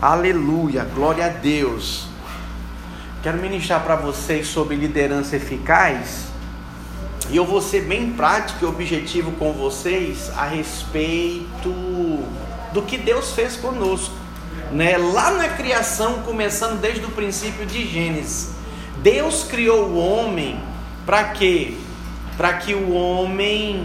Aleluia, glória a Deus. Quero ministrar para vocês sobre liderança eficaz. E eu vou ser bem prático e objetivo com vocês a respeito do que Deus fez conosco. Né? Lá na criação, começando desde o princípio de Gênesis, Deus criou o homem para quê? Para que o homem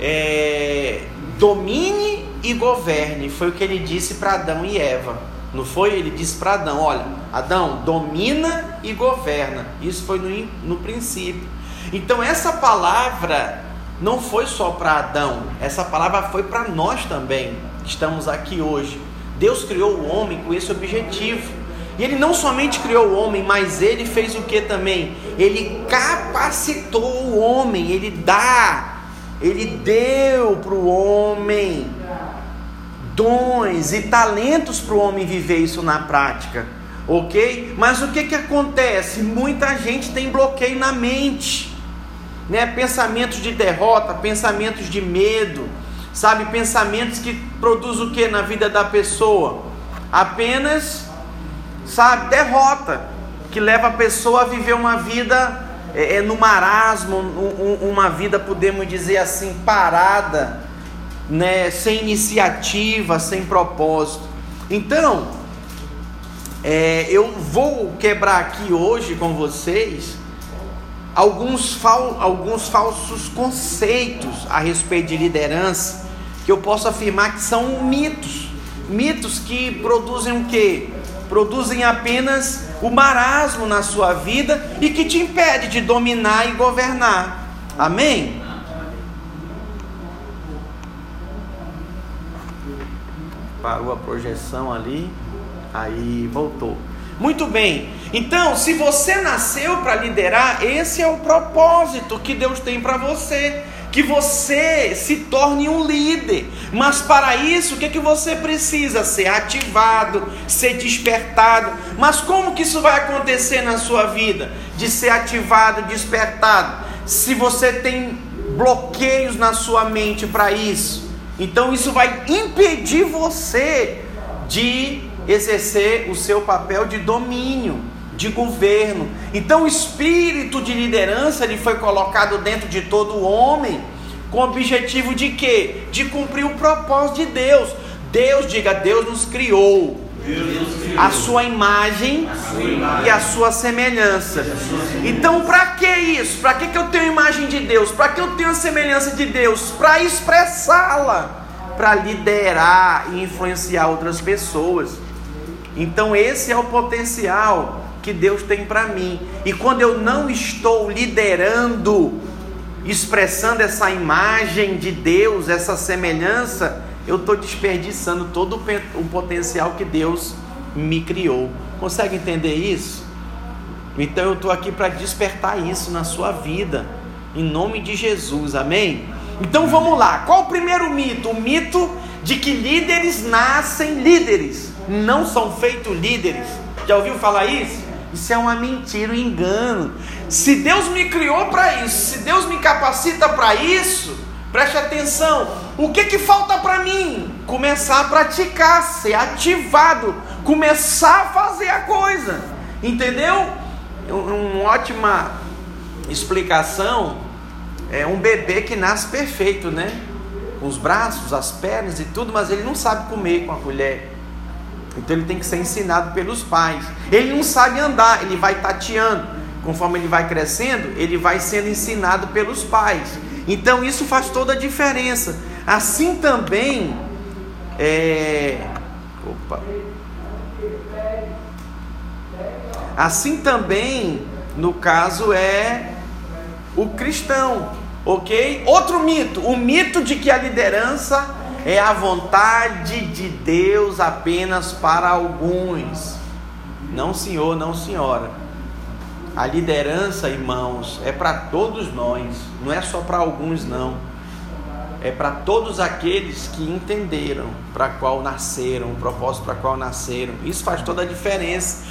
é, domine e governe. Foi o que ele disse para Adão e Eva. Não foi? Ele disse para Adão: Olha, Adão, domina e governa. Isso foi no, no princípio. Então, essa palavra não foi só para Adão, essa palavra foi para nós também, que estamos aqui hoje. Deus criou o homem com esse objetivo. E ele não somente criou o homem, mas ele fez o que também? Ele capacitou o homem, ele dá, ele deu para o homem dons e talentos para o homem viver isso na prática, ok? Mas o que, que acontece? Muita gente tem bloqueio na mente, né? Pensamentos de derrota, pensamentos de medo, sabe? Pensamentos que produzem o que na vida da pessoa? Apenas, sabe? Derrota, que leva a pessoa a viver uma vida é, é no marasmo, um, uma vida, podemos dizer assim, parada né, sem iniciativa, sem propósito. Então, é, eu vou quebrar aqui hoje com vocês alguns, fal, alguns falsos conceitos a respeito de liderança que eu posso afirmar que são mitos. Mitos que produzem o quê? Produzem apenas o marasmo na sua vida e que te impede de dominar e governar. Amém? Parou a projeção ali, aí voltou. Muito bem. Então, se você nasceu para liderar, esse é o propósito que Deus tem para você, que você se torne um líder. Mas para isso, o que que você precisa? Ser ativado, ser despertado. Mas como que isso vai acontecer na sua vida? De ser ativado, despertado? Se você tem bloqueios na sua mente para isso, então isso vai impedir você de exercer o seu papel de domínio, de governo. Então o espírito de liderança ele foi colocado dentro de todo homem com o objetivo de quê? De cumprir o propósito de Deus. Deus, diga, Deus nos criou a sua imagem e a sua semelhança. Então, para que isso? Para que, que eu tenho a imagem de Deus? Para que eu tenho a semelhança de Deus? Para expressá-la, para liderar e influenciar outras pessoas. Então, esse é o potencial que Deus tem para mim. E quando eu não estou liderando, expressando essa imagem de Deus, essa semelhança, eu estou desperdiçando todo o potencial que Deus me criou. Consegue entender isso? Então eu estou aqui para despertar isso na sua vida, em nome de Jesus, amém? Então vamos lá, qual o primeiro mito? O mito de que líderes nascem líderes, não são feitos líderes. Já ouviu falar isso? Isso é uma mentira, um engano. Se Deus me criou para isso, se Deus me capacita para isso, Preste atenção. O que que falta para mim? Começar a praticar, ser ativado, começar a fazer a coisa. Entendeu? Uma ótima explicação é um bebê que nasce perfeito, né? Com os braços, as pernas e tudo, mas ele não sabe comer com a colher. Então ele tem que ser ensinado pelos pais. Ele não sabe andar, ele vai tateando. Conforme ele vai crescendo, ele vai sendo ensinado pelos pais. Então isso faz toda a diferença. Assim também, é... Opa. Assim também, no caso, é o cristão, ok? Outro mito, o mito de que a liderança é a vontade de Deus apenas para alguns. Não, senhor, não, senhora. A liderança, irmãos, é para todos nós, não é só para alguns, não. É para todos aqueles que entenderam para qual nasceram, o propósito para qual nasceram. Isso faz toda a diferença.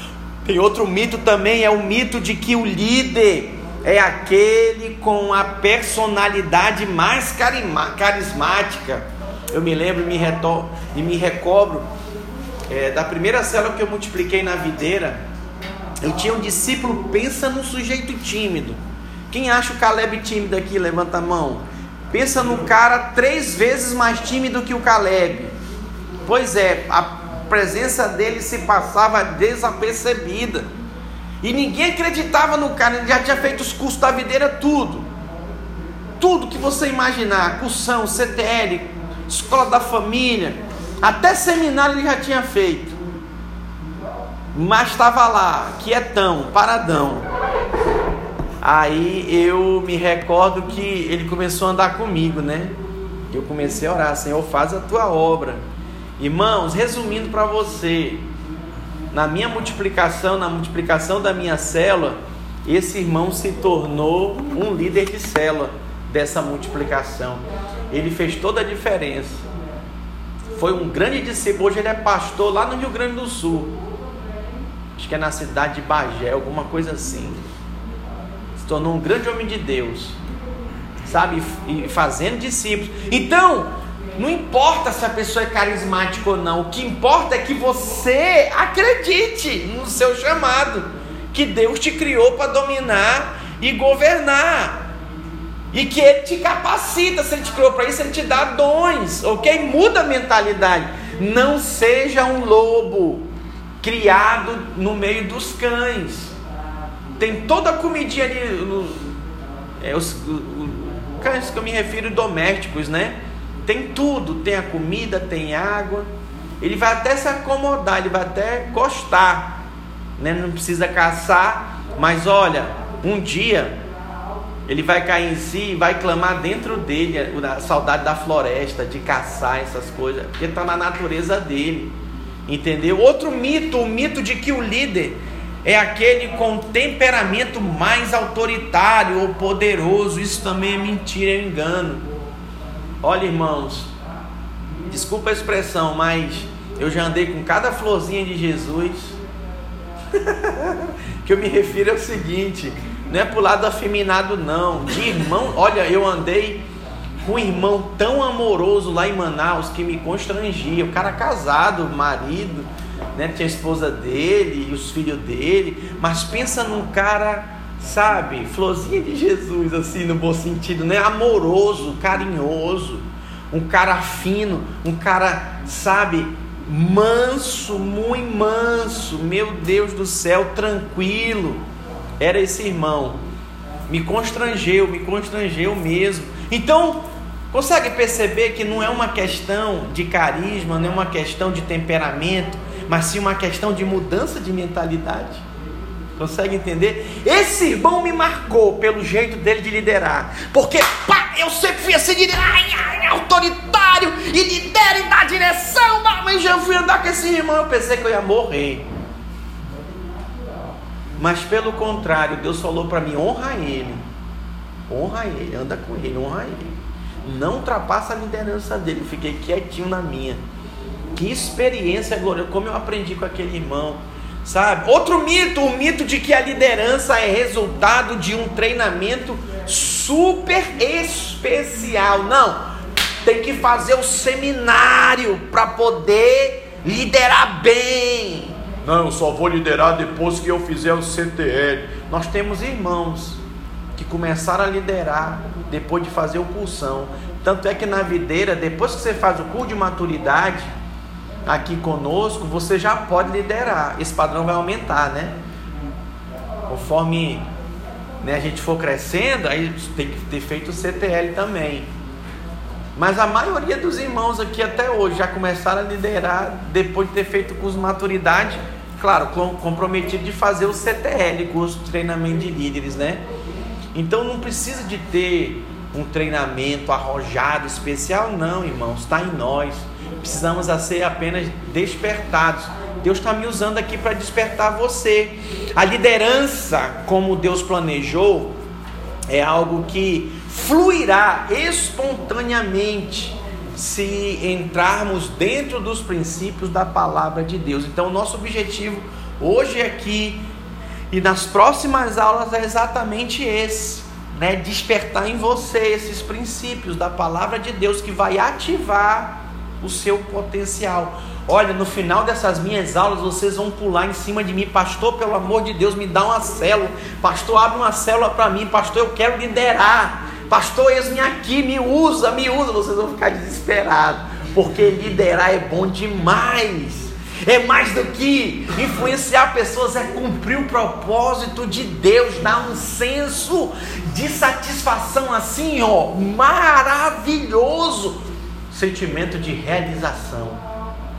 Tem outro mito também, é o mito de que o líder é aquele com a personalidade mais carismática. Eu me lembro me retor e me recobro é, da primeira célula que eu multipliquei na videira, eu tinha um discípulo, pensa num sujeito tímido. Quem acha o Caleb tímido aqui, levanta a mão. Pensa no cara três vezes mais tímido que o Caleb. Pois é, a presença dele se passava desapercebida. E ninguém acreditava no cara, ele já tinha feito os cursos da videira, tudo. Tudo que você imaginar, cursão, CTL, escola da família, até seminário ele já tinha feito. Mas estava lá, quietão, paradão. Aí eu me recordo que ele começou a andar comigo, né? Eu comecei a orar, Senhor, faz a tua obra. Irmãos, resumindo para você, na minha multiplicação, na multiplicação da minha célula, esse irmão se tornou um líder de célula dessa multiplicação. Ele fez toda a diferença. Foi um grande discípulo. Hoje ele é pastor lá no Rio Grande do Sul. Acho que é na cidade de Bagé, alguma coisa assim. Se tornou um grande homem de Deus. Sabe? E fazendo discípulos. Então, não importa se a pessoa é carismática ou não, o que importa é que você acredite no seu chamado, que Deus te criou para dominar e governar. E que Ele te capacita, se Ele te criou para isso, Ele te dá dons, ok? Muda a mentalidade. Não seja um lobo criado no meio dos cães. Tem toda a comidinha ali, no, é, os, os, os cães que eu me refiro domésticos, né? Tem tudo, tem a comida, tem água. Ele vai até se acomodar, ele vai até gostar, né? Não precisa caçar, mas olha, um dia ele vai cair em si e vai clamar dentro dele a saudade da floresta, de caçar essas coisas, porque está na natureza dele. Entendeu? Outro mito, o mito de que o líder é aquele com temperamento mais autoritário ou poderoso. Isso também é mentira, é engano. Olha, irmãos, desculpa a expressão, mas eu já andei com cada florzinha de Jesus. que eu me refiro é o seguinte: não é pro lado afeminado, não. De irmão, olha, eu andei um irmão tão amoroso lá em Manaus que me constrangia. O cara casado, marido, né? Tinha a esposa dele e os filhos dele. Mas pensa num cara sabe, florzinha de Jesus, assim, no bom sentido, né? Amoroso, carinhoso, um cara fino, um cara, sabe, manso, muito manso, meu Deus do céu, tranquilo. Era esse irmão. Me constrangeu, me constrangeu mesmo. Então, consegue perceber que não é uma questão de carisma, não é uma questão de temperamento, mas sim uma questão de mudança de mentalidade? Consegue entender? Esse irmão me marcou pelo jeito dele de liderar. Porque, pá, eu sempre fui assim, líder, ai, ai, autoritário, e lidera e dá direção. Mas já fui andar com esse irmão, eu pensei que eu ia morrer. Mas pelo contrário, Deus falou para mim: honra ele, honra ele, anda com ele, honra ele. Não ultrapassa a liderança dele. fiquei quietinho na minha. Que experiência gloriosa, como eu aprendi com aquele irmão Sabe? Outro mito, o mito de que a liderança é resultado de um treinamento super especial. Não, tem que fazer o seminário para poder liderar bem. Não, eu só vou liderar depois que eu fizer o CTL. Nós temos irmãos que começaram a liderar depois de fazer o cursão. Tanto é que na videira, depois que você faz o curso de maturidade, aqui conosco, você já pode liderar. Esse padrão vai aumentar, né? Conforme né, a gente for crescendo, aí tem que ter feito o CTL também. Mas a maioria dos irmãos aqui até hoje já começaram a liderar depois de ter feito o curso de maturidade, claro, comprometido de fazer o CTL, curso de treinamento de líderes, né? Então não precisa de ter um treinamento arrojado especial, não, irmãos, está em nós precisamos a ser apenas despertados. Deus está me usando aqui para despertar você. A liderança, como Deus planejou, é algo que fluirá espontaneamente se entrarmos dentro dos princípios da palavra de Deus. Então, nosso objetivo hoje aqui e nas próximas aulas é exatamente esse, né? Despertar em você esses princípios da palavra de Deus que vai ativar o seu potencial. Olha, no final dessas minhas aulas vocês vão pular em cima de mim, pastor, pelo amor de Deus, me dá uma célula. Pastor, abre uma célula para mim, pastor, eu quero liderar. Pastor, eis-me aqui, me usa, me usa. Vocês vão ficar desesperados, porque liderar é bom demais. É mais do que influenciar pessoas, é cumprir o propósito de Deus, dar um senso de satisfação assim, ó, maravilhoso. Sentimento de realização.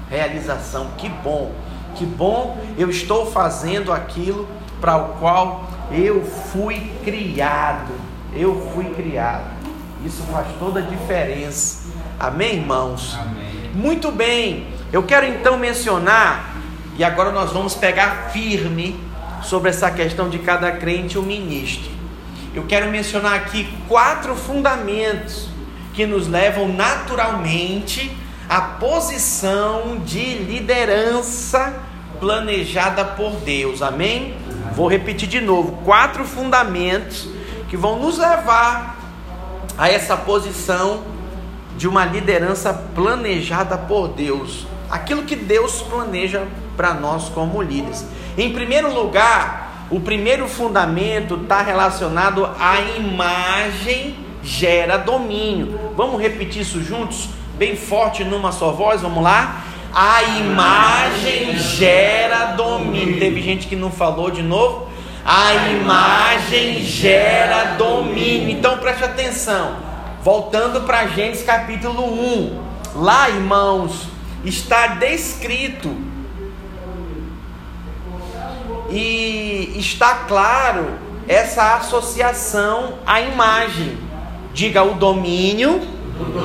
Realização, que bom, que bom eu estou fazendo aquilo para o qual eu fui criado. Eu fui criado. Isso faz toda a diferença. Amém, irmãos? Amém. Muito bem. Eu quero então mencionar, e agora nós vamos pegar firme sobre essa questão de cada crente o ministro. Eu quero mencionar aqui quatro fundamentos que nos levam naturalmente à posição de liderança planejada por Deus. Amém? Vou repetir de novo: quatro fundamentos que vão nos levar a essa posição de uma liderança planejada por Deus aquilo que Deus planeja para nós como líderes. Em primeiro lugar, o primeiro fundamento está relacionado à imagem gera domínio. Vamos repetir isso juntos, bem forte numa só voz, vamos lá? A imagem gera domínio. Teve gente que não falou de novo. A imagem gera domínio. Então preste atenção. Voltando para Gênesis capítulo 1. Lá, irmãos, está descrito e está claro essa associação à imagem. Diga o domínio,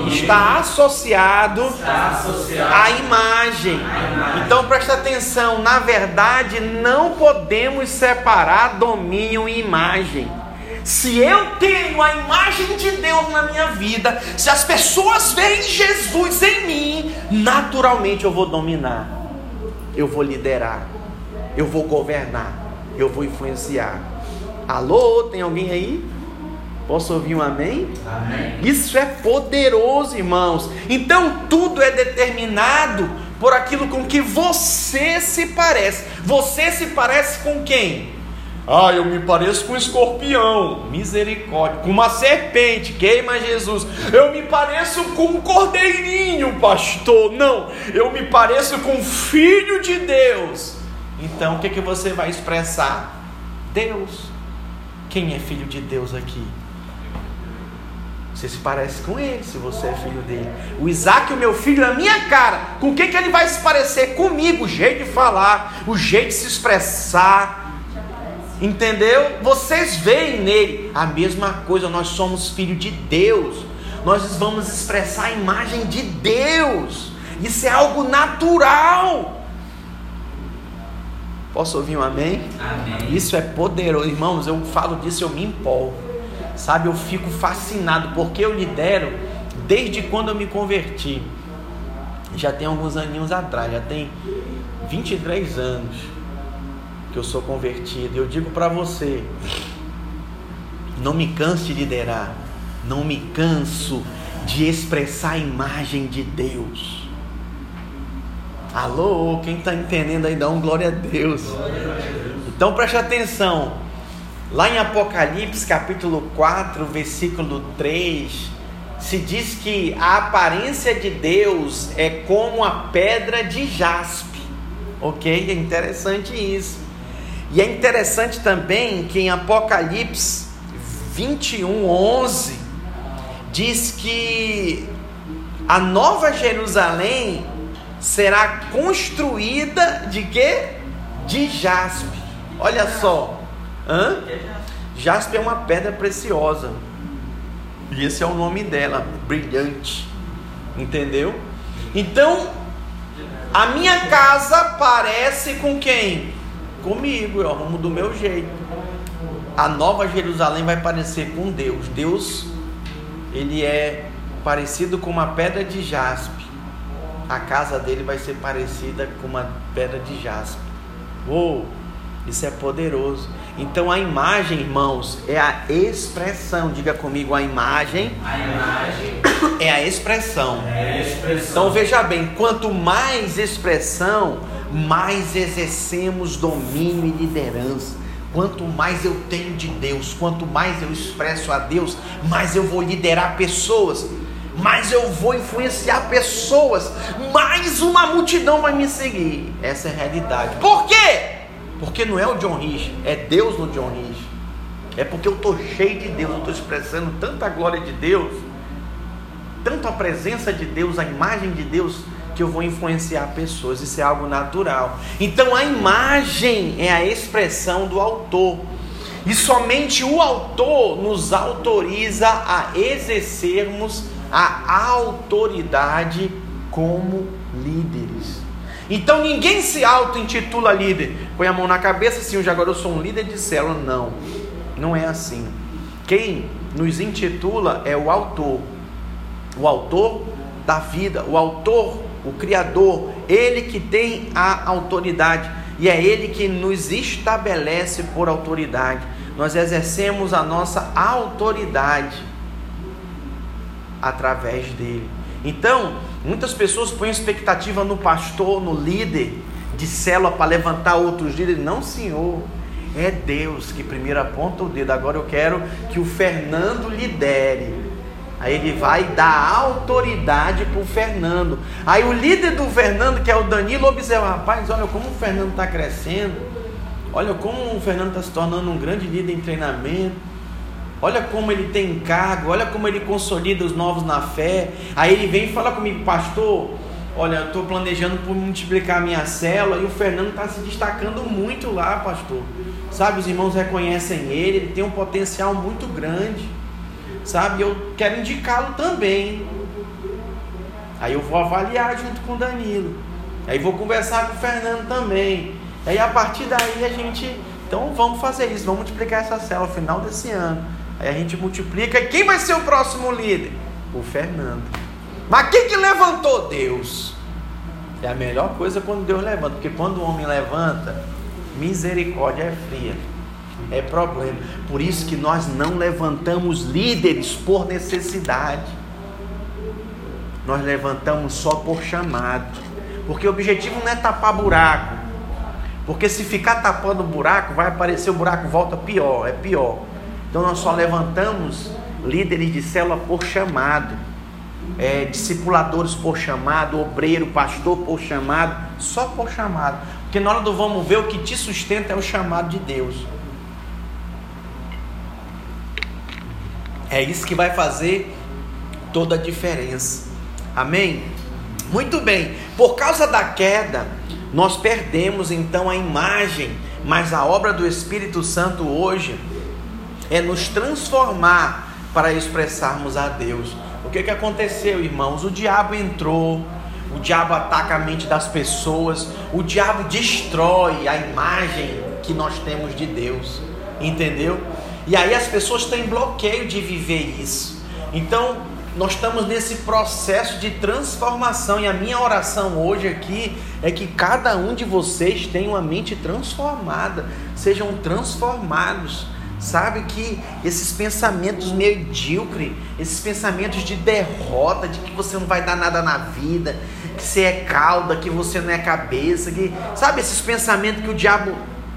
está, associado está associado à imagem. Então presta atenção, na verdade não podemos separar domínio e imagem. Se eu tenho a imagem de Deus na minha vida, se as pessoas veem Jesus em mim, naturalmente eu vou dominar, eu vou liderar, eu vou governar, eu vou influenciar. Alô, tem alguém aí? Posso ouvir um amém? amém? Isso é poderoso, irmãos. Então tudo é determinado por aquilo com que você se parece. Você se parece com quem? Ah, eu me pareço com um escorpião, misericórdia, com uma serpente, queima Jesus. Eu me pareço com um cordeirinho, pastor. Não, eu me pareço com um filho de Deus. Então, o que, que você vai expressar? Deus. Quem é filho de Deus aqui? Você se parece com ele, se você é filho dele. O Isaac, o meu filho, é a minha cara. Com o que, que ele vai se parecer? Comigo, o jeito de falar, o jeito de se expressar Entendeu? Vocês veem nele a mesma coisa, nós somos filhos de Deus. Nós vamos expressar a imagem de Deus. Isso é algo natural. Posso ouvir um amém? amém? Isso é poderoso. Irmãos, eu falo disso, eu me empolgo. Sabe, eu fico fascinado porque eu lidero desde quando eu me converti. Já tem alguns aninhos atrás, já tem 23 anos eu sou convertido. Eu digo para você: não me canse de liderar, não me canso de expressar a imagem de Deus. Alô, quem está entendendo aí, dá um glória a Deus. Então preste atenção. Lá em Apocalipse capítulo 4, versículo 3, se diz que a aparência de Deus é como a pedra de jaspe. Ok? É interessante isso. E é interessante também que em Apocalipse 21, 11, diz que a nova Jerusalém será construída de quê? De jaspe. Olha só. Hã? Jaspe é uma pedra preciosa. E esse é o nome dela, brilhante. Entendeu? Então, a minha casa parece com quem? Comigo, eu arrumo do meu jeito. A nova Jerusalém vai parecer com Deus. Deus, ele é parecido com uma pedra de jaspe. A casa dele vai ser parecida com uma pedra de jaspe. Oh, Isso é poderoso. Então a imagem, irmãos, é a expressão. Diga comigo, a imagem. A imagem é a expressão. É a expressão. Então veja bem, quanto mais expressão, mais exercemos domínio e liderança. Quanto mais eu tenho de Deus, quanto mais eu expresso a Deus, mais eu vou liderar pessoas, mais eu vou influenciar pessoas, mais uma multidão vai me seguir. Essa é a realidade. Por quê? Porque não é o John Rich, é Deus no John Rich. É porque eu estou cheio de Deus, eu estou expressando tanta glória de Deus, tanto a presença de Deus, a imagem de Deus que eu vou influenciar pessoas, isso é algo natural. Então a imagem é a expressão do autor. E somente o autor nos autoriza a exercermos a autoridade como líderes. Então ninguém se auto-intitula líder. Põe a mão na cabeça assim, agora eu sou um líder de célula. Não, não é assim. Quem nos intitula é o autor. O autor da vida, o autor o Criador, Ele que tem a autoridade e é Ele que nos estabelece por autoridade. Nós exercemos a nossa autoridade através dele. Então, muitas pessoas põem expectativa no pastor, no líder de célula para levantar outros líderes. Não, senhor. É Deus que primeiro aponta o dedo. Agora eu quero que o Fernando lidere. Aí ele vai dar autoridade para o Fernando. Aí o líder do Fernando, que é o Danilo, observa: rapaz, olha como o Fernando está crescendo. Olha como o Fernando está se tornando um grande líder em treinamento. Olha como ele tem cargo. Olha como ele consolida os novos na fé. Aí ele vem e fala comigo, pastor. Olha, eu estou planejando por multiplicar a minha célula e o Fernando está se destacando muito lá, pastor. Sabe, os irmãos reconhecem ele, ele tem um potencial muito grande sabe? Eu quero indicá-lo também. Aí eu vou avaliar junto com o Danilo. Aí vou conversar com o Fernando também. Aí a partir daí a gente, então vamos fazer isso, vamos multiplicar essa célula no final desse ano. Aí a gente multiplica. E quem vai ser o próximo líder? O Fernando. Mas quem que levantou? Deus. É a melhor coisa quando Deus levanta, porque quando o homem levanta, misericórdia é fria é problema. Por isso que nós não levantamos líderes por necessidade. Nós levantamos só por chamado. Porque o objetivo não é tapar buraco. Porque se ficar tapando buraco, vai aparecer o buraco volta pior, é pior. Então nós só levantamos líderes de célula por chamado. É, discipuladores por chamado, obreiro, pastor por chamado, só por chamado. Porque na hora do vamos ver, o que te sustenta é o chamado de Deus. É isso que vai fazer toda a diferença. Amém? Muito bem. Por causa da queda, nós perdemos então a imagem, mas a obra do Espírito Santo hoje é nos transformar para expressarmos a Deus. O que, que aconteceu, irmãos? O diabo entrou, o diabo ataca a mente das pessoas, o diabo destrói a imagem que nós temos de Deus, entendeu? E aí as pessoas têm bloqueio de viver isso. Então, nós estamos nesse processo de transformação e a minha oração hoje aqui é que cada um de vocês tenha uma mente transformada, sejam transformados. Sabe que esses pensamentos medíocres, esses pensamentos de derrota, de que você não vai dar nada na vida, que você é cauda, que você não é cabeça, que sabe esses pensamentos que o diabo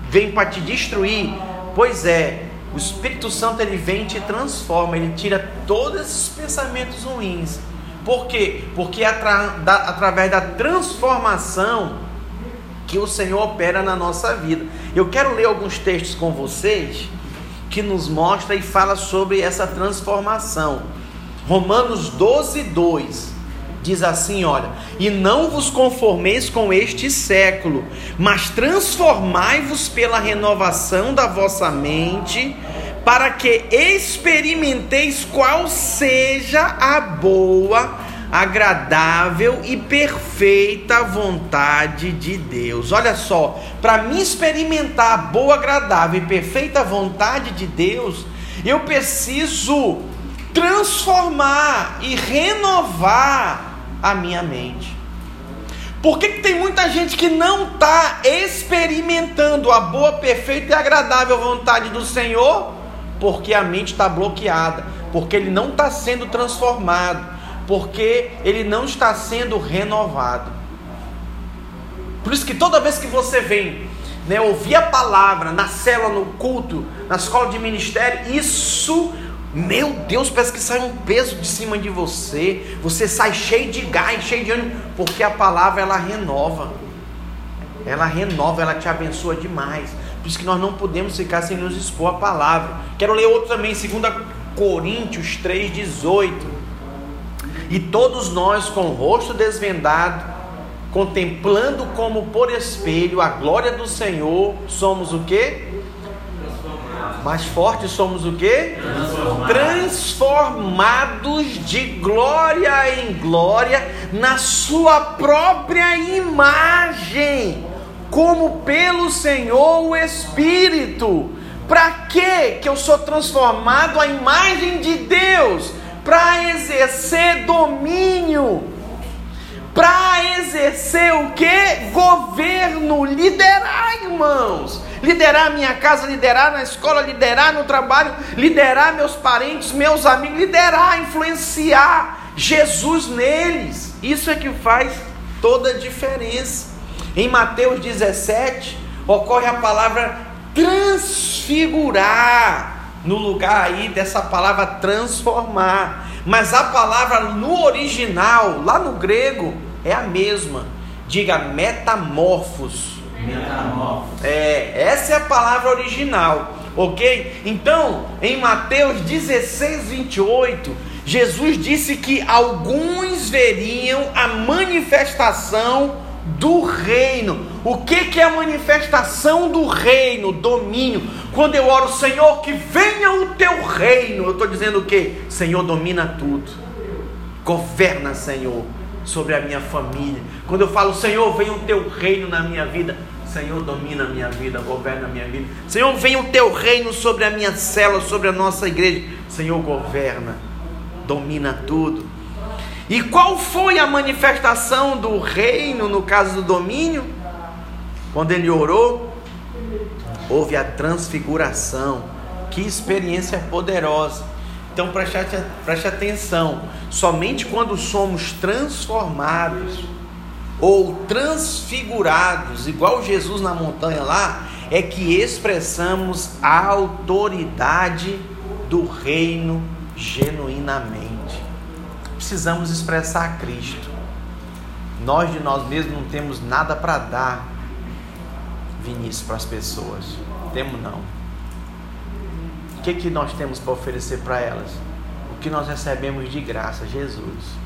vem para te destruir? Pois é, o Espírito Santo ele vem e te transforma, ele tira todos esses pensamentos ruins. Por quê? Porque é atra da, através da transformação que o Senhor opera na nossa vida. Eu quero ler alguns textos com vocês que nos mostra e fala sobre essa transformação. Romanos 12, 2 diz assim: olha, e não vos conformeis com este século, mas transformai-vos pela renovação da vossa mente, para que experimenteis qual seja a boa, agradável e perfeita vontade de Deus. Olha só, para me experimentar a boa, agradável e perfeita vontade de Deus, eu preciso transformar e renovar a minha mente. Por que, que tem muita gente que não está experimentando a boa, perfeita e agradável vontade do Senhor? Porque a mente está bloqueada, porque ele não está sendo transformado, porque ele não está sendo renovado. Por isso que toda vez que você vem né, ouvir a palavra na célula, no culto, na escola de ministério, isso meu Deus, parece que sai um peso de cima de você. Você sai cheio de gás, cheio de ânimo, porque a palavra ela renova. Ela renova, ela te abençoa demais. Por isso que nós não podemos ficar sem nos expor a palavra. Quero ler outro também, 2 Coríntios 3,18. E todos nós, com o rosto desvendado, contemplando como por espelho a glória do Senhor, somos o que? Mais fortes somos o quê? Transformados. Transformados de glória em glória na sua própria imagem, como pelo Senhor o Espírito. Para que que eu sou transformado à imagem de Deus? Para exercer domínio. Para exercer o que? Governo, liderar, irmãos liderar a minha casa, liderar na escola, liderar no trabalho, liderar meus parentes, meus amigos, liderar, influenciar Jesus neles. Isso é que faz toda a diferença. Em Mateus 17, ocorre a palavra transfigurar, no lugar aí dessa palavra transformar. Mas a palavra no original, lá no grego, é a mesma. Diga metamorfos é, essa é a palavra original, ok? Então, em Mateus 16, 28, Jesus disse que alguns veriam a manifestação do reino. O que, que é a manifestação do reino? Domínio. Quando eu oro, Senhor, que venha o teu reino, eu estou dizendo o que? Senhor, domina tudo. Governa, Senhor, sobre a minha família. Quando eu falo, Senhor, venha o teu reino na minha vida, Senhor, domina a minha vida, governa a minha vida. Senhor, venha o teu reino sobre a minha célula, sobre a nossa igreja. Senhor, governa, domina tudo. E qual foi a manifestação do reino no caso do domínio? Quando ele orou, houve a transfiguração. Que experiência poderosa. Então preste, preste atenção: somente quando somos transformados ou transfigurados, igual Jesus na montanha lá, é que expressamos a autoridade do reino genuinamente. Precisamos expressar Cristo. Nós de nós mesmos não temos nada para dar, Vinícius, para as pessoas. Temos não. O que, que nós temos para oferecer para elas? O que nós recebemos de graça? Jesus.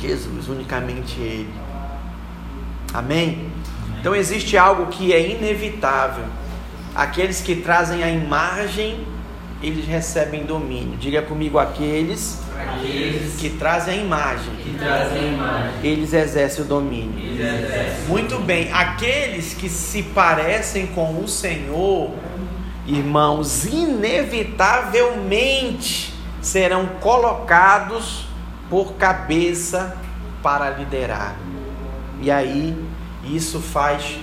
Jesus, unicamente Ele. Amém? Então existe algo que é inevitável. Aqueles que trazem a imagem, eles recebem domínio. Diga comigo aqueles, aqueles que, trazem a imagem, que trazem a imagem, eles exercem o domínio. Exercem. Muito bem. Aqueles que se parecem com o Senhor, irmãos, inevitavelmente serão colocados por cabeça para liderar. E aí isso faz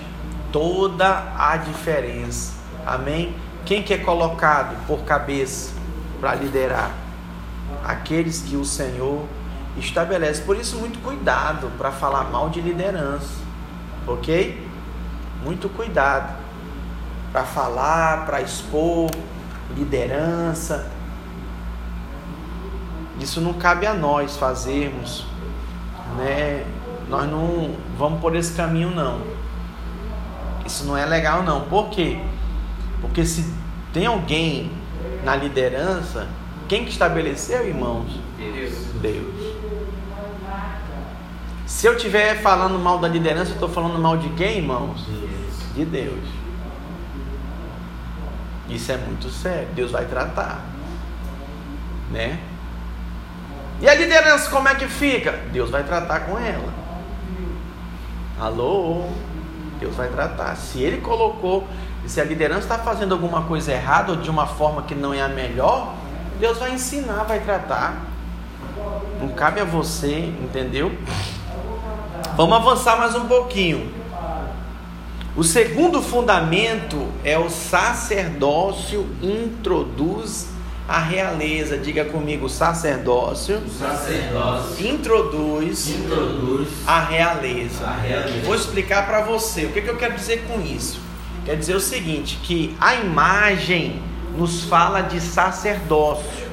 toda a diferença. Amém? Quem que é colocado por cabeça para liderar? Aqueles que o Senhor estabelece. Por isso, muito cuidado para falar mal de liderança. Ok? Muito cuidado para falar, para expor liderança isso não cabe a nós fazermos, né? Nós não vamos por esse caminho não. Isso não é legal não. Por quê? Porque se tem alguém na liderança, quem que estabeleceu, irmãos? Deus. Deus. Se eu estiver falando mal da liderança, eu estou falando mal de quem, irmãos? De Deus. Isso é muito sério. Deus vai tratar, né? E a liderança como é que fica? Deus vai tratar com ela. Alô? Deus vai tratar. Se ele colocou, se a liderança está fazendo alguma coisa errada ou de uma forma que não é a melhor, Deus vai ensinar, vai tratar. Não cabe a você, entendeu? Vamos avançar mais um pouquinho. O segundo fundamento é o sacerdócio introduz a realeza. Diga comigo, sacerdócio, O sacerdócio introduz, introduz a realeza. a realeza. Vou explicar para você o que, que eu quero dizer com isso. Quer dizer o seguinte, que a imagem nos fala de sacerdócio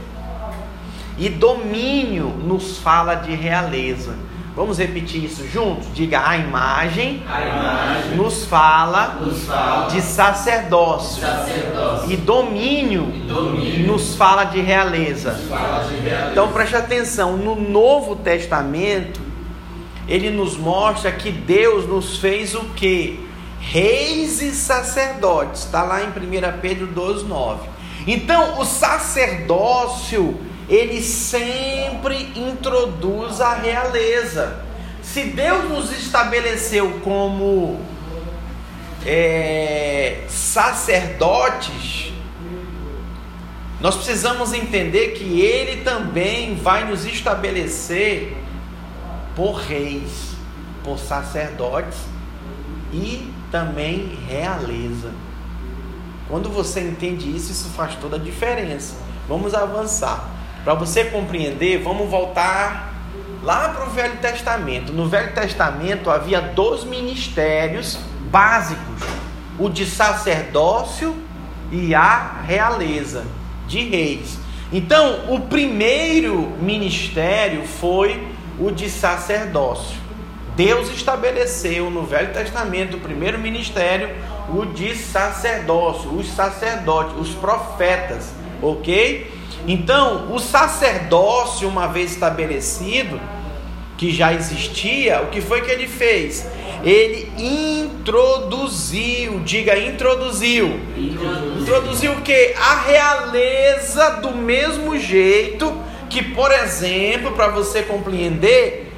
e domínio nos fala de realeza. Vamos repetir isso juntos? Diga a imagem A imagem nos fala nos fala de sacerdócio sacerdócio e domínio e domínio nos fala de realeza. fala de realeza. Então preste atenção, no Novo Testamento, ele nos mostra que Deus nos fez o que? Reis e sacerdotes. Está lá em 1 Pedro 12, 9. Então, o sacerdócio, ele sempre introduz a realeza. Se Deus nos estabeleceu como é, sacerdotes, nós precisamos entender que Ele também vai nos estabelecer por reis, por sacerdotes e também realeza. Quando você entende isso, isso faz toda a diferença. Vamos avançar. Para você compreender, vamos voltar lá para o Velho Testamento. No Velho Testamento havia dois ministérios básicos: o de sacerdócio e a realeza de reis. Então, o primeiro ministério foi o de sacerdócio. Deus estabeleceu no Velho Testamento o primeiro ministério, o de sacerdócio, os sacerdotes, os profetas, ok? Então, o sacerdócio, uma vez estabelecido, que já existia, o que foi que ele fez? Ele introduziu, diga introduziu. Introduz Introduziu o que? A realeza do mesmo jeito que, por exemplo, para você compreender,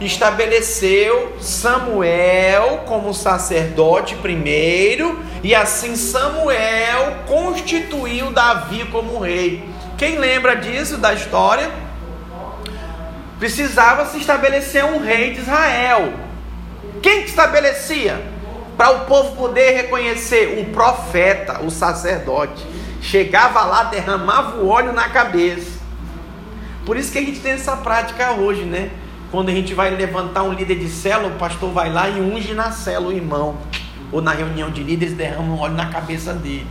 estabeleceu Samuel como sacerdote primeiro, e assim Samuel constituiu Davi como rei. Quem lembra disso da história? Precisava se estabelecer um rei de Israel. Quem que estabelecia? Para o povo poder reconhecer um profeta, o sacerdote. Chegava lá, derramava o óleo na cabeça. Por isso que a gente tem essa prática hoje, né? Quando a gente vai levantar um líder de célula, o pastor vai lá e unge na célula o irmão. Ou na reunião de líderes, derrama um óleo na cabeça dele.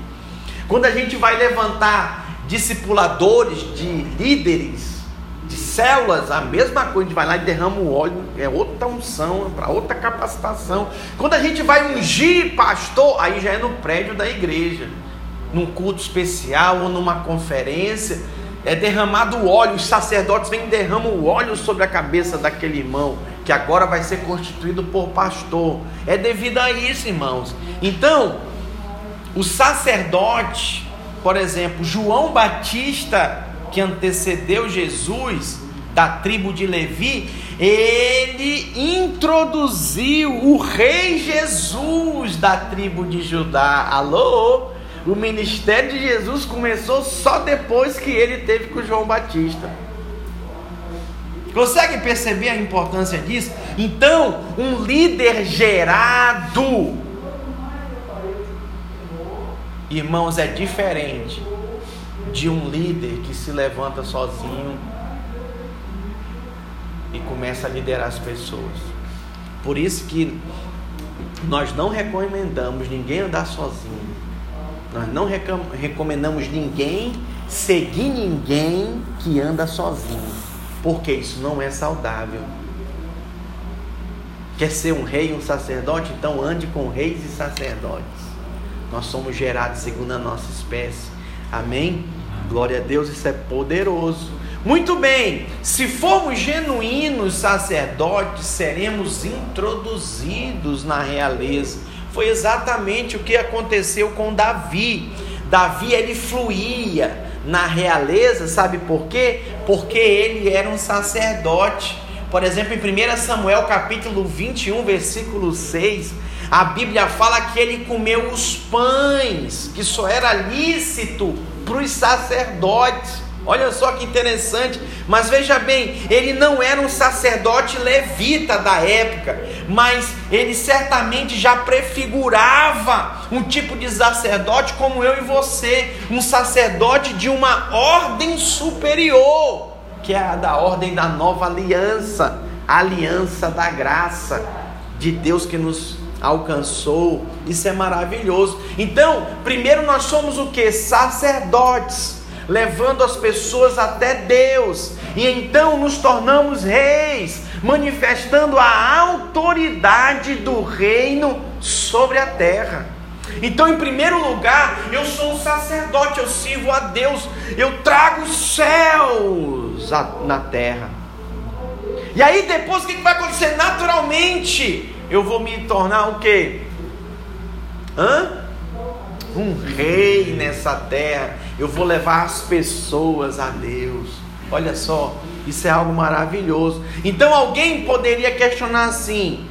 Quando a gente vai levantar discipuladores de líderes, de células, a mesma coisa, a gente vai lá e derrama o óleo, é outra unção, para outra capacitação. Quando a gente vai ungir pastor, aí já é no prédio da igreja, num culto especial ou numa conferência, é derramado o óleo, os sacerdotes vêm e derramam o óleo sobre a cabeça daquele irmão, que agora vai ser constituído por pastor. É devido a isso, irmãos. Então, o sacerdote, por exemplo, João Batista, que antecedeu Jesus, da tribo de Levi, ele introduziu o rei Jesus da tribo de Judá. Alô? O ministério de Jesus começou só depois que ele teve com João Batista. Consegue perceber a importância disso? Então, um líder gerado, irmãos, é diferente de um líder que se levanta sozinho e começa a liderar as pessoas. Por isso que nós não recomendamos ninguém andar sozinho. Nós não recom- recomendamos ninguém seguir ninguém que anda sozinho, porque isso não é saudável. Quer ser um rei, um sacerdote? Então ande com reis e sacerdotes. Nós somos gerados segundo a nossa espécie. Amém? Glória a Deus, isso é poderoso. Muito bem, se formos genuínos sacerdotes, seremos introduzidos na realeza. Foi exatamente o que aconteceu com Davi. Davi ele fluía na realeza, sabe por quê? Porque ele era um sacerdote. Por exemplo, em 1 Samuel capítulo 21, versículo 6, a Bíblia fala que ele comeu os pães, que só era lícito para os sacerdotes. Olha só que interessante. Mas veja bem, ele não era um sacerdote levita da época, mas ele certamente já prefigurava um tipo de sacerdote como eu e você, um sacerdote de uma ordem superior, que é a da ordem da nova aliança, a aliança da graça de Deus que nos alcançou. Isso é maravilhoso. Então, primeiro nós somos o que? Sacerdotes levando as pessoas até Deus, e então nos tornamos reis, manifestando a autoridade do reino sobre a terra. Então, em primeiro lugar, eu sou um sacerdote, eu sirvo a Deus, eu trago os céus na terra. E aí, depois, o que vai acontecer? Naturalmente, eu vou me tornar o quê? Hã? Um rei nessa terra eu vou levar as pessoas a Deus. Olha só, isso é algo maravilhoso. Então alguém poderia questionar assim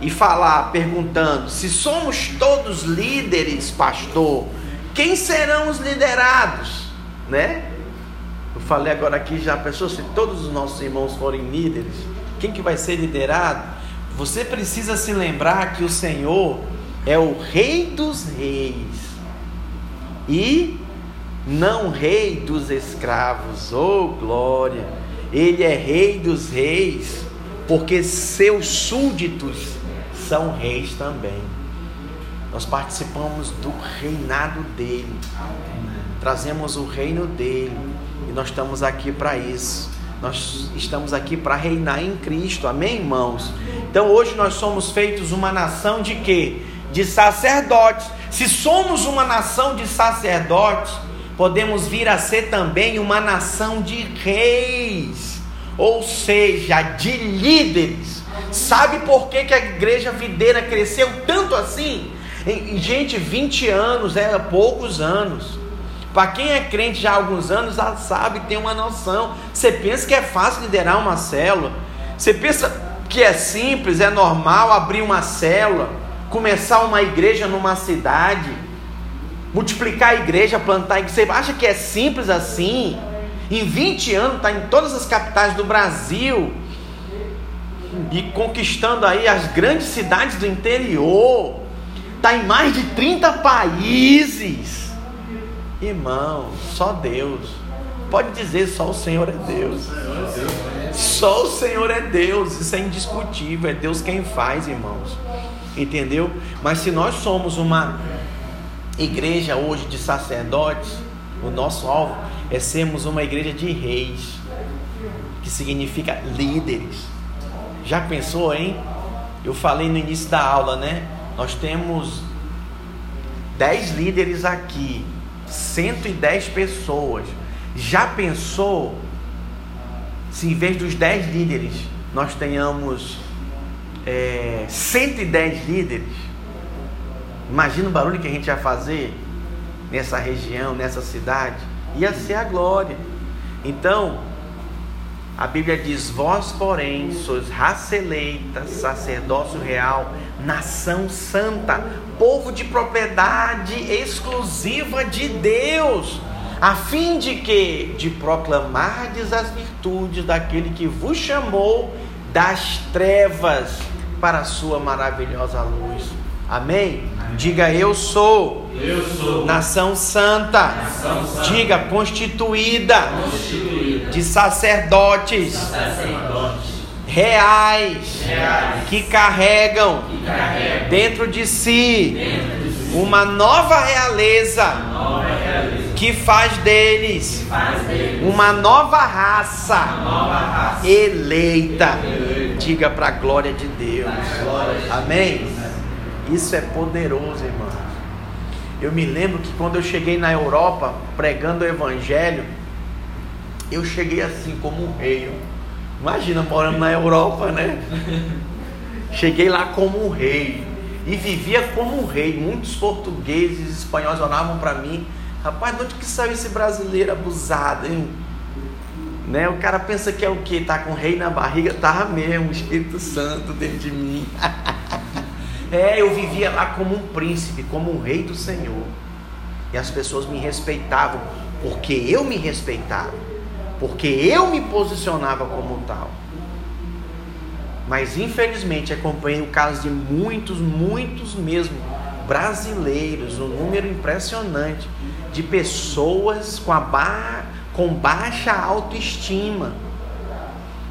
e falar, perguntando: se somos todos líderes, pastor, quem serão os liderados, né? Eu falei agora aqui já pensou se todos os nossos irmãos forem líderes, quem que vai ser liderado? Você precisa se lembrar que o Senhor é o Rei dos Reis e não rei dos escravos, oh glória! Ele é rei dos reis, porque seus súditos são reis também. Nós participamos do reinado dele, trazemos o reino dele e nós estamos aqui para isso. Nós estamos aqui para reinar em Cristo, amém, irmãos? Então hoje nós somos feitos uma nação de quê? De sacerdotes. Se somos uma nação de sacerdotes, podemos vir a ser também uma nação de reis, ou seja, de líderes. Sabe por que, que a igreja videira cresceu tanto assim? Gente, 20 anos é poucos anos. Para quem é crente já há alguns anos, já sabe, tem uma noção. Você pensa que é fácil liderar uma célula? Você pensa que é simples, é normal abrir uma célula, começar uma igreja numa cidade? multiplicar a igreja, plantar igreja. Você acha que é simples assim? Em 20 anos está em todas as capitais do Brasil e conquistando aí as grandes cidades do interior. Está em mais de 30 países. Irmão, só Deus. Pode dizer, só o Senhor é Deus. Só o Senhor é Deus. Isso é indiscutível. É Deus quem faz, irmãos. Entendeu? Mas se nós somos uma igreja hoje de sacerdotes, o nosso alvo é sermos uma igreja de reis, que significa líderes. Já pensou, hein? Eu falei no início da aula, né? Nós temos 10 líderes aqui, 110 pessoas. Já pensou se em vez dos 10 líderes nós tenhamos é, 110 líderes? Imagina o barulho que a gente ia fazer nessa região, nessa cidade. Ia ser a glória. Então, a Bíblia diz: Vós, porém, sois raça eleita, sacerdócio real, nação santa, povo de propriedade exclusiva de Deus, a fim de que? De proclamardes as virtudes daquele que vos chamou das trevas para a sua maravilhosa luz. Amém? Diga eu sou. Eu sou. Nação santa. Nação santa. Diga constituída. Constituída. De sacerdotes. Sacerdotes. Reais. Reais. Que carregam. Que carregam. Dentro de si. Dentro de si. Uma nova realeza. Nova realeza. Que faz deles. Faz deles. Uma nova raça. Nova raça. Eleita. Eleita. Diga para a glória de Deus. Glória de Amém. Isso é poderoso, irmão. Eu me lembro que quando eu cheguei na Europa pregando o Evangelho, eu cheguei assim como um rei. Imagina morando na Europa, né? Cheguei lá como um rei e vivia como um rei. Muitos portugueses e espanhóis olhavam para mim, rapaz, de onde que saiu esse brasileiro abusado, hein? Né? O cara pensa que é o que? Tá com o rei na barriga, tava mesmo, o Espírito Santo dentro de mim. É, eu vivia lá como um príncipe, como um rei do Senhor. E as pessoas me respeitavam porque eu me respeitava, porque eu me posicionava como tal. Mas infelizmente acompanhei o caso de muitos, muitos mesmo brasileiros, um número impressionante de pessoas com, a ba... com baixa autoestima,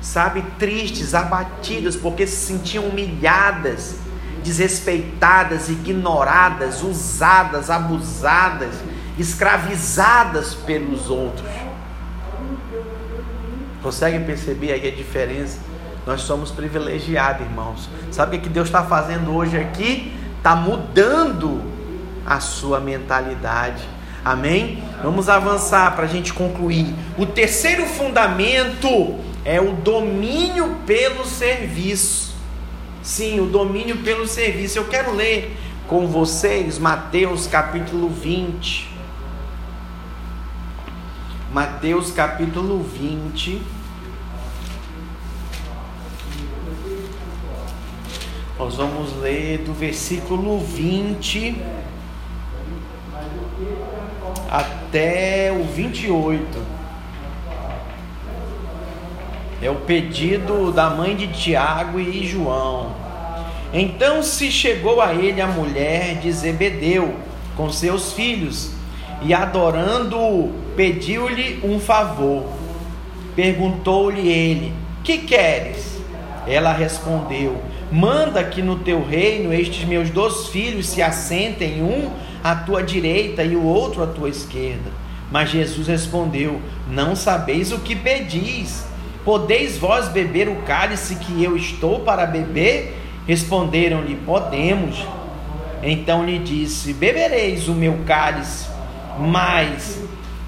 sabe, tristes, abatidas porque se sentiam humilhadas, desrespeitadas, ignoradas, usadas, abusadas escravizadas pelos outros. Conseguem perceber aí a diferença? Nós somos privilegiados, irmãos. Sabe o que Deus está fazendo hoje aqui? Está mudando a sua mentalidade. Amém? Vamos avançar para a gente concluir. O terceiro fundamento é o domínio pelo serviço. Sim, o domínio pelo serviço. Eu quero ler com vocês Mateus capítulo 20. Mateus capítulo 20. Nós vamos ler do versículo 20 até o 28. É o pedido da mãe de Tiago e João. Então se chegou a ele a mulher de Zebedeu com seus filhos e adorando-o, pediu-lhe um favor. Perguntou-lhe ele: Que queres? Ela respondeu: Manda que no teu reino estes meus dois filhos se assentem, um à tua direita e o outro à tua esquerda. Mas Jesus respondeu: Não sabeis o que pedis. Podeis vós beber o cálice que eu estou para beber? Responderam-lhe: Podemos. Então lhe disse: Bebereis o meu cálice mas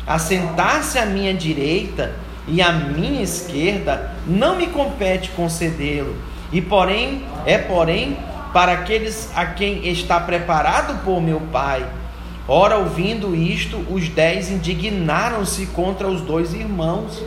assentar-se à minha direita e à minha esquerda não me compete concedê-lo. E porém, é porém para aqueles a quem está preparado por meu Pai. Ora, ouvindo isto, os dez indignaram-se contra os dois irmãos.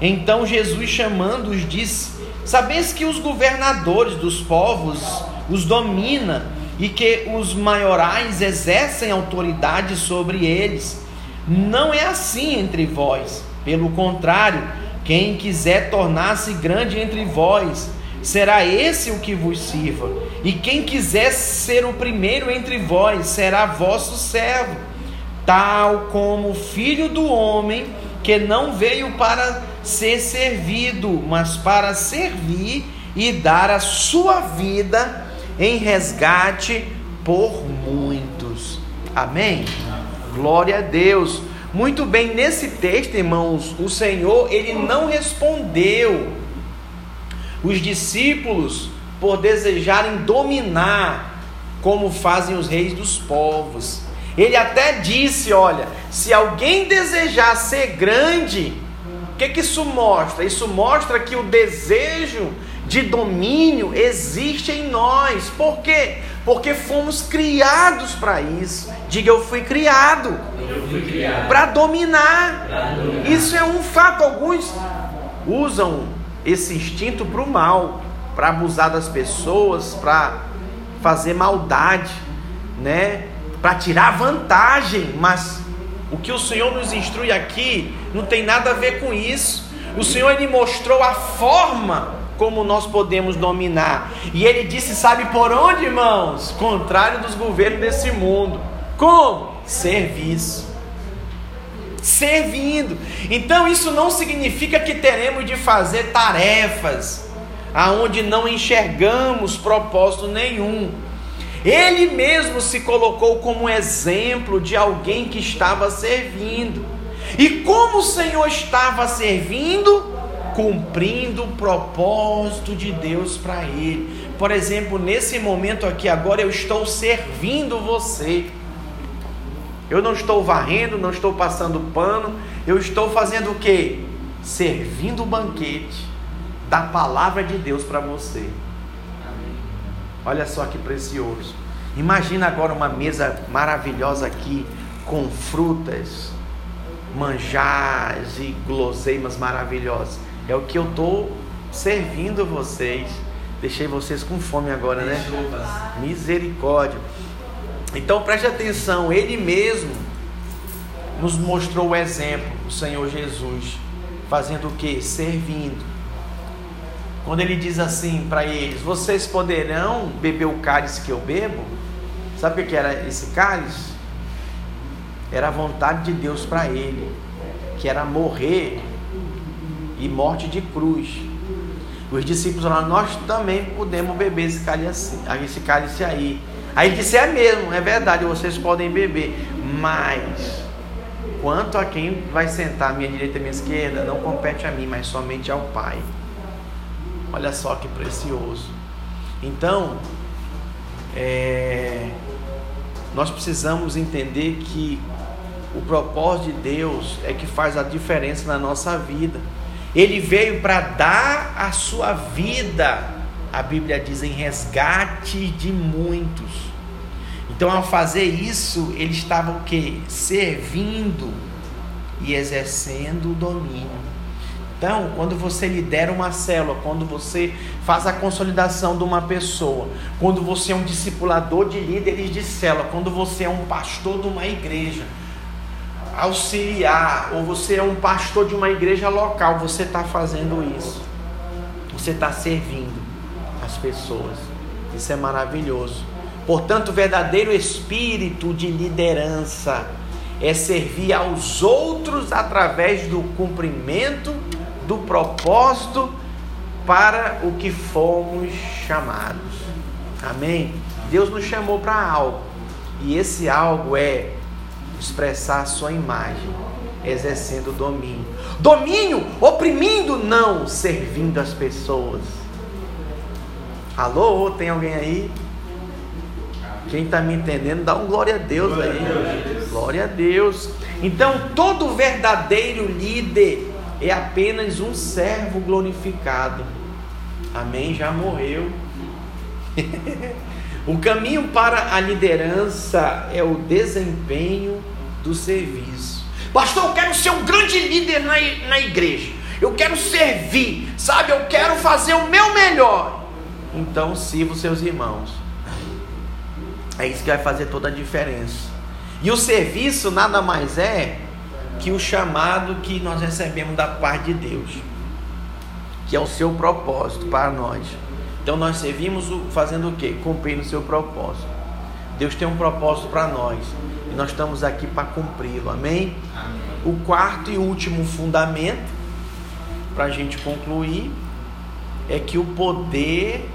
Então Jesus, chamando-os, disse: Sabeis que os governadores dos povos os domina e que os maiorais exercem autoridade sobre eles. Não é assim entre vós. Pelo contrário, quem quiser tornar-se grande entre vós, será esse o que vos sirva. E quem quiser ser o primeiro entre vós, será vosso servo. Tal como o filho do homem, que não veio para ser servido, mas para servir e dar a sua vida em resgate por muitos. Amém? Glória a Deus. Muito bem, nesse texto, irmãos, o Senhor, ele não respondeu os discípulos por desejarem dominar como fazem os reis dos povos. Ele até disse: Olha, se alguém desejar ser grande, o que, que isso mostra? Isso mostra que o desejo de domínio existe em nós. Por quê? Porque fomos criados para isso. Diga, eu fui criado, criado. para dominar. dominar. Isso é um fato. Alguns usam esse instinto para o mal, para abusar das pessoas, para fazer maldade, né? Para tirar vantagem. Mas o que o Senhor nos instrui aqui não tem nada a ver com isso. O Senhor ele mostrou a forma como nós podemos dominar. E ele disse: sabe por onde, irmãos? Contrário dos governos desse mundo. Como? Serviço. Servindo. Então isso não significa que teremos de fazer tarefas aonde não enxergamos propósito nenhum. Ele mesmo se colocou como exemplo de alguém que estava servindo. E como o Senhor estava servindo, cumprindo o propósito de Deus para ele. Por exemplo, nesse momento aqui agora eu estou servindo você. Eu não estou varrendo, não estou passando pano, eu estou fazendo o que? Servindo o banquete da palavra de Deus para você. Olha só que precioso. Imagina agora uma mesa maravilhosa aqui com frutas, manjares e guloseimas maravilhosas. É o que eu estou servindo vocês. Deixei vocês com fome agora, né? Misericórdia. Então preste atenção, ele mesmo nos mostrou o exemplo, o Senhor Jesus, fazendo o que? Servindo. Quando ele diz assim para eles: Vocês poderão beber o cálice que eu bebo? Sabe o que era esse cálice? Era a vontade de Deus para ele, que era morrer e morte de cruz. Os discípulos falaram: Nós também podemos beber esse cálice, esse cálice aí. Aí ele disse: É mesmo, é verdade, vocês podem beber, mas quanto a quem vai sentar à minha direita e à minha esquerda, não compete a mim, mas somente ao Pai. Olha só que precioso. Então, é, nós precisamos entender que o propósito de Deus é que faz a diferença na nossa vida. Ele veio para dar a sua vida, a Bíblia diz, em resgate de muitos. Então, ao fazer isso, ele estava o que? Servindo e exercendo o domínio. Então, quando você lidera uma célula, quando você faz a consolidação de uma pessoa, quando você é um discipulador de líderes de célula, quando você é um pastor de uma igreja, auxiliar, ou você é um pastor de uma igreja local, você está fazendo isso. Você está servindo as pessoas. Isso é maravilhoso. Portanto, o verdadeiro espírito de liderança é servir aos outros através do cumprimento do propósito para o que fomos chamados. Amém? Deus nos chamou para algo, e esse algo é expressar a sua imagem, exercendo domínio. Domínio oprimindo, não servindo as pessoas. Alô, tem alguém aí? Quem está me entendendo, dá um glória a Deus glória aí. A Deus. Glória a Deus. Então, todo verdadeiro líder é apenas um servo glorificado. Amém? Já morreu. o caminho para a liderança é o desempenho do serviço. Pastor, eu quero ser um grande líder na, na igreja. Eu quero servir, sabe? Eu quero fazer o meu melhor. Então sirva os seus irmãos. É isso que vai fazer toda a diferença. E o serviço nada mais é que o chamado que nós recebemos da parte de Deus, que é o seu propósito para nós. Então nós servimos fazendo o que? Cumprindo o seu propósito. Deus tem um propósito para nós e nós estamos aqui para cumpri-lo. Amém? Amém? O quarto e último fundamento, para a gente concluir, é que o poder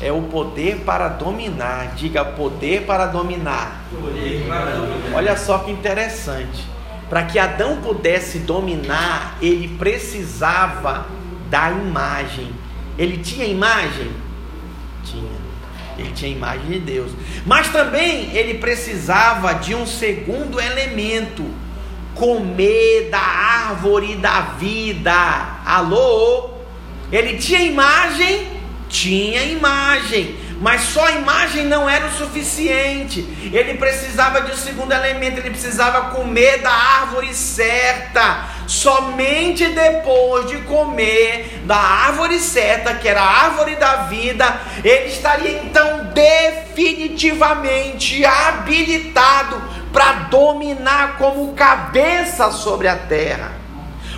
é o poder para dominar. Diga poder para dominar. Poder para dominar. Olha só que interessante. Para que Adão pudesse dominar, ele precisava da imagem. Ele tinha imagem? Tinha. Ele tinha imagem de Deus. Mas também ele precisava de um segundo elemento: comer da árvore da vida. Alô? Ele tinha imagem? Tinha imagem mas só a imagem não era o suficiente. Ele precisava de um segundo elemento, ele precisava comer da árvore certa. Somente depois de comer da árvore certa, que era a árvore da vida, ele estaria então definitivamente habilitado para dominar como cabeça sobre a terra.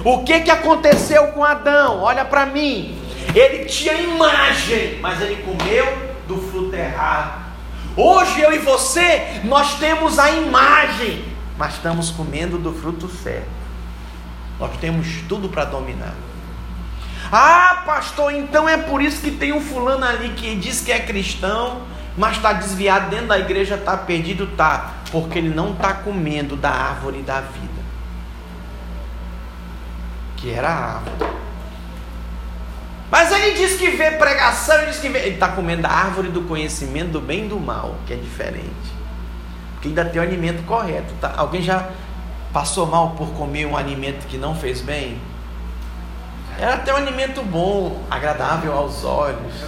O que que aconteceu com Adão? Olha para mim. Ele tinha imagem, mas ele comeu do fruto errado. Hoje eu e você, nós temos a imagem, mas estamos comendo do fruto certo. Nós temos tudo para dominar. Ah, pastor, então é por isso que tem um fulano ali que diz que é cristão, mas está desviado dentro da igreja, está perdido, tá, porque ele não está comendo da árvore da vida, que era a árvore. Mas ele diz que vê pregação, ele diz que vê. Ele está comendo a árvore do conhecimento do bem e do mal, que é diferente. Porque ainda tem o alimento correto. Tá? Alguém já passou mal por comer um alimento que não fez bem? Era até um alimento bom, agradável aos olhos.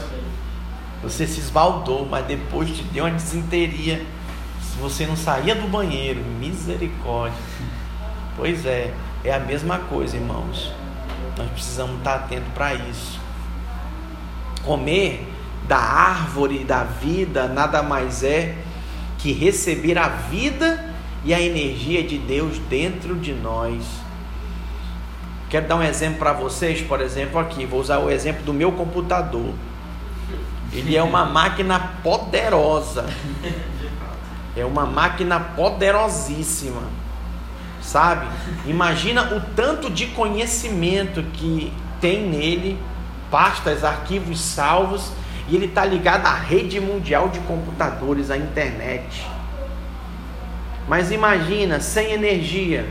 Você se esbaldou, mas depois te deu uma desinteria. Se você não saía do banheiro, misericórdia. Pois é, é a mesma coisa, irmãos. Nós precisamos estar atentos para isso comer da árvore da vida nada mais é que receber a vida e a energia de Deus dentro de nós. Quero dar um exemplo para vocês, por exemplo, aqui, vou usar o exemplo do meu computador. Ele é uma máquina poderosa. É uma máquina poderosíssima. Sabe? Imagina o tanto de conhecimento que tem nele, pastas, arquivos salvos, e ele está ligado à rede mundial de computadores, à internet. Mas imagina, sem energia,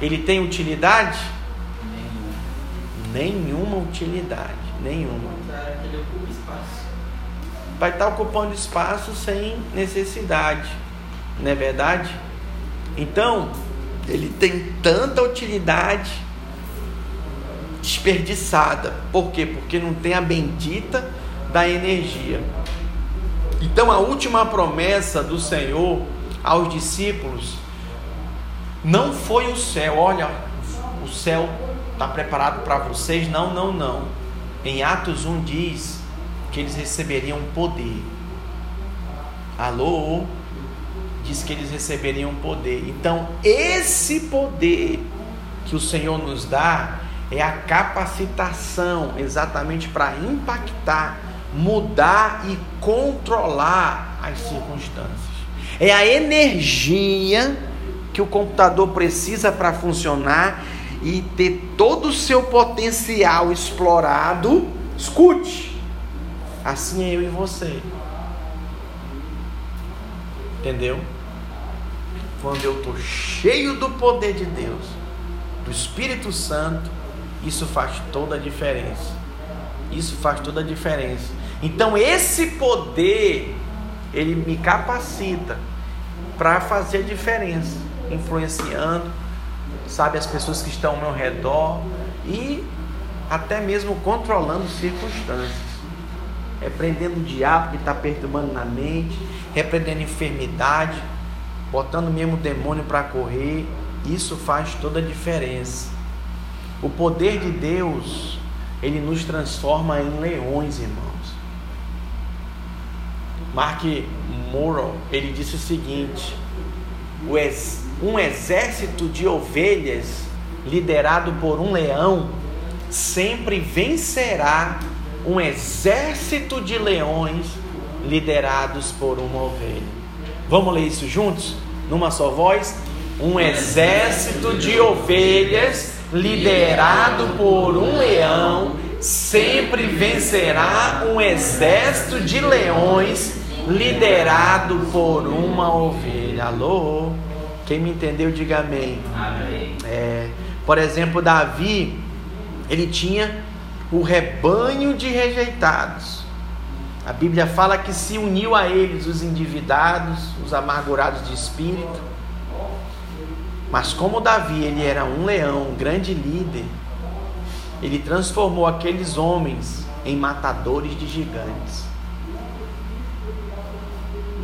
ele tem utilidade? Nenhuma utilidade, nenhuma. Vai estar ocupando espaço sem necessidade, não é verdade? Então, ele tem tanta utilidade desperdiçada. Por quê? Porque não tem a bendita da energia. Então, a última promessa do Senhor aos discípulos não foi o céu, olha, o céu está preparado para vocês. Não, não, não. Em Atos 1 diz que eles receberiam poder. Alô? Diz que eles receberiam poder. Então, esse poder que o Senhor nos dá é a capacitação exatamente para impactar, mudar e controlar as circunstâncias. É a energia que o computador precisa para funcionar e ter todo o seu potencial explorado. Escute, assim é eu e você. Entendeu? Quando eu estou cheio do poder de Deus, do Espírito Santo, isso faz toda a diferença. Isso faz toda a diferença. Então, esse poder, ele me capacita para fazer a diferença, influenciando, sabe, as pessoas que estão ao meu redor e até mesmo controlando circunstâncias. Repreendendo o diabo que está perturbando na mente, repreendendo enfermidade, botando mesmo o demônio para correr. Isso faz toda a diferença. O poder de Deus, ele nos transforma em leões, irmãos. Mark Morrow, ele disse o seguinte: um exército de ovelhas liderado por um leão sempre vencerá um exército de leões liderados por uma ovelha. Vamos ler isso juntos? Numa só voz? Um exército de ovelhas liderado por um leão sempre vencerá um exército de leões liderado por uma ovelha. Alô? Quem me entendeu, diga amém. Amém. É, por exemplo, Davi, ele tinha o rebanho de rejeitados. A Bíblia fala que se uniu a eles os endividados, os amargurados de espírito. Mas como Davi, ele era um leão, um grande líder, ele transformou aqueles homens em matadores de gigantes.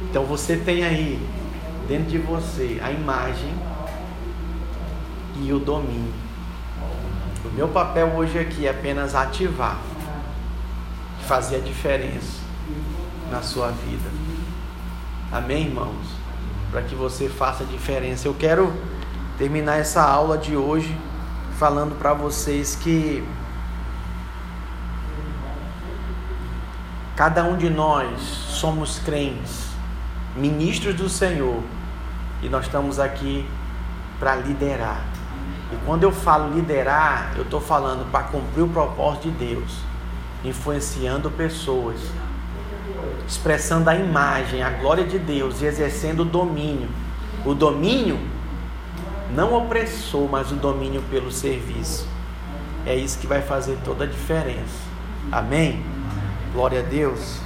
Então você tem aí dentro de você a imagem e o domínio. O meu papel hoje aqui é apenas ativar, fazer a diferença na sua vida. Amém, irmãos? Para que você faça a diferença. Eu quero terminar essa aula de hoje falando para vocês que cada um de nós somos crentes, ministros do Senhor, e nós estamos aqui para liderar. E quando eu falo liderar, eu estou falando para cumprir o propósito de Deus, influenciando pessoas, expressando a imagem, a glória de Deus e exercendo o domínio. O domínio não opressor, mas o domínio pelo serviço. É isso que vai fazer toda a diferença. Amém? Glória a Deus.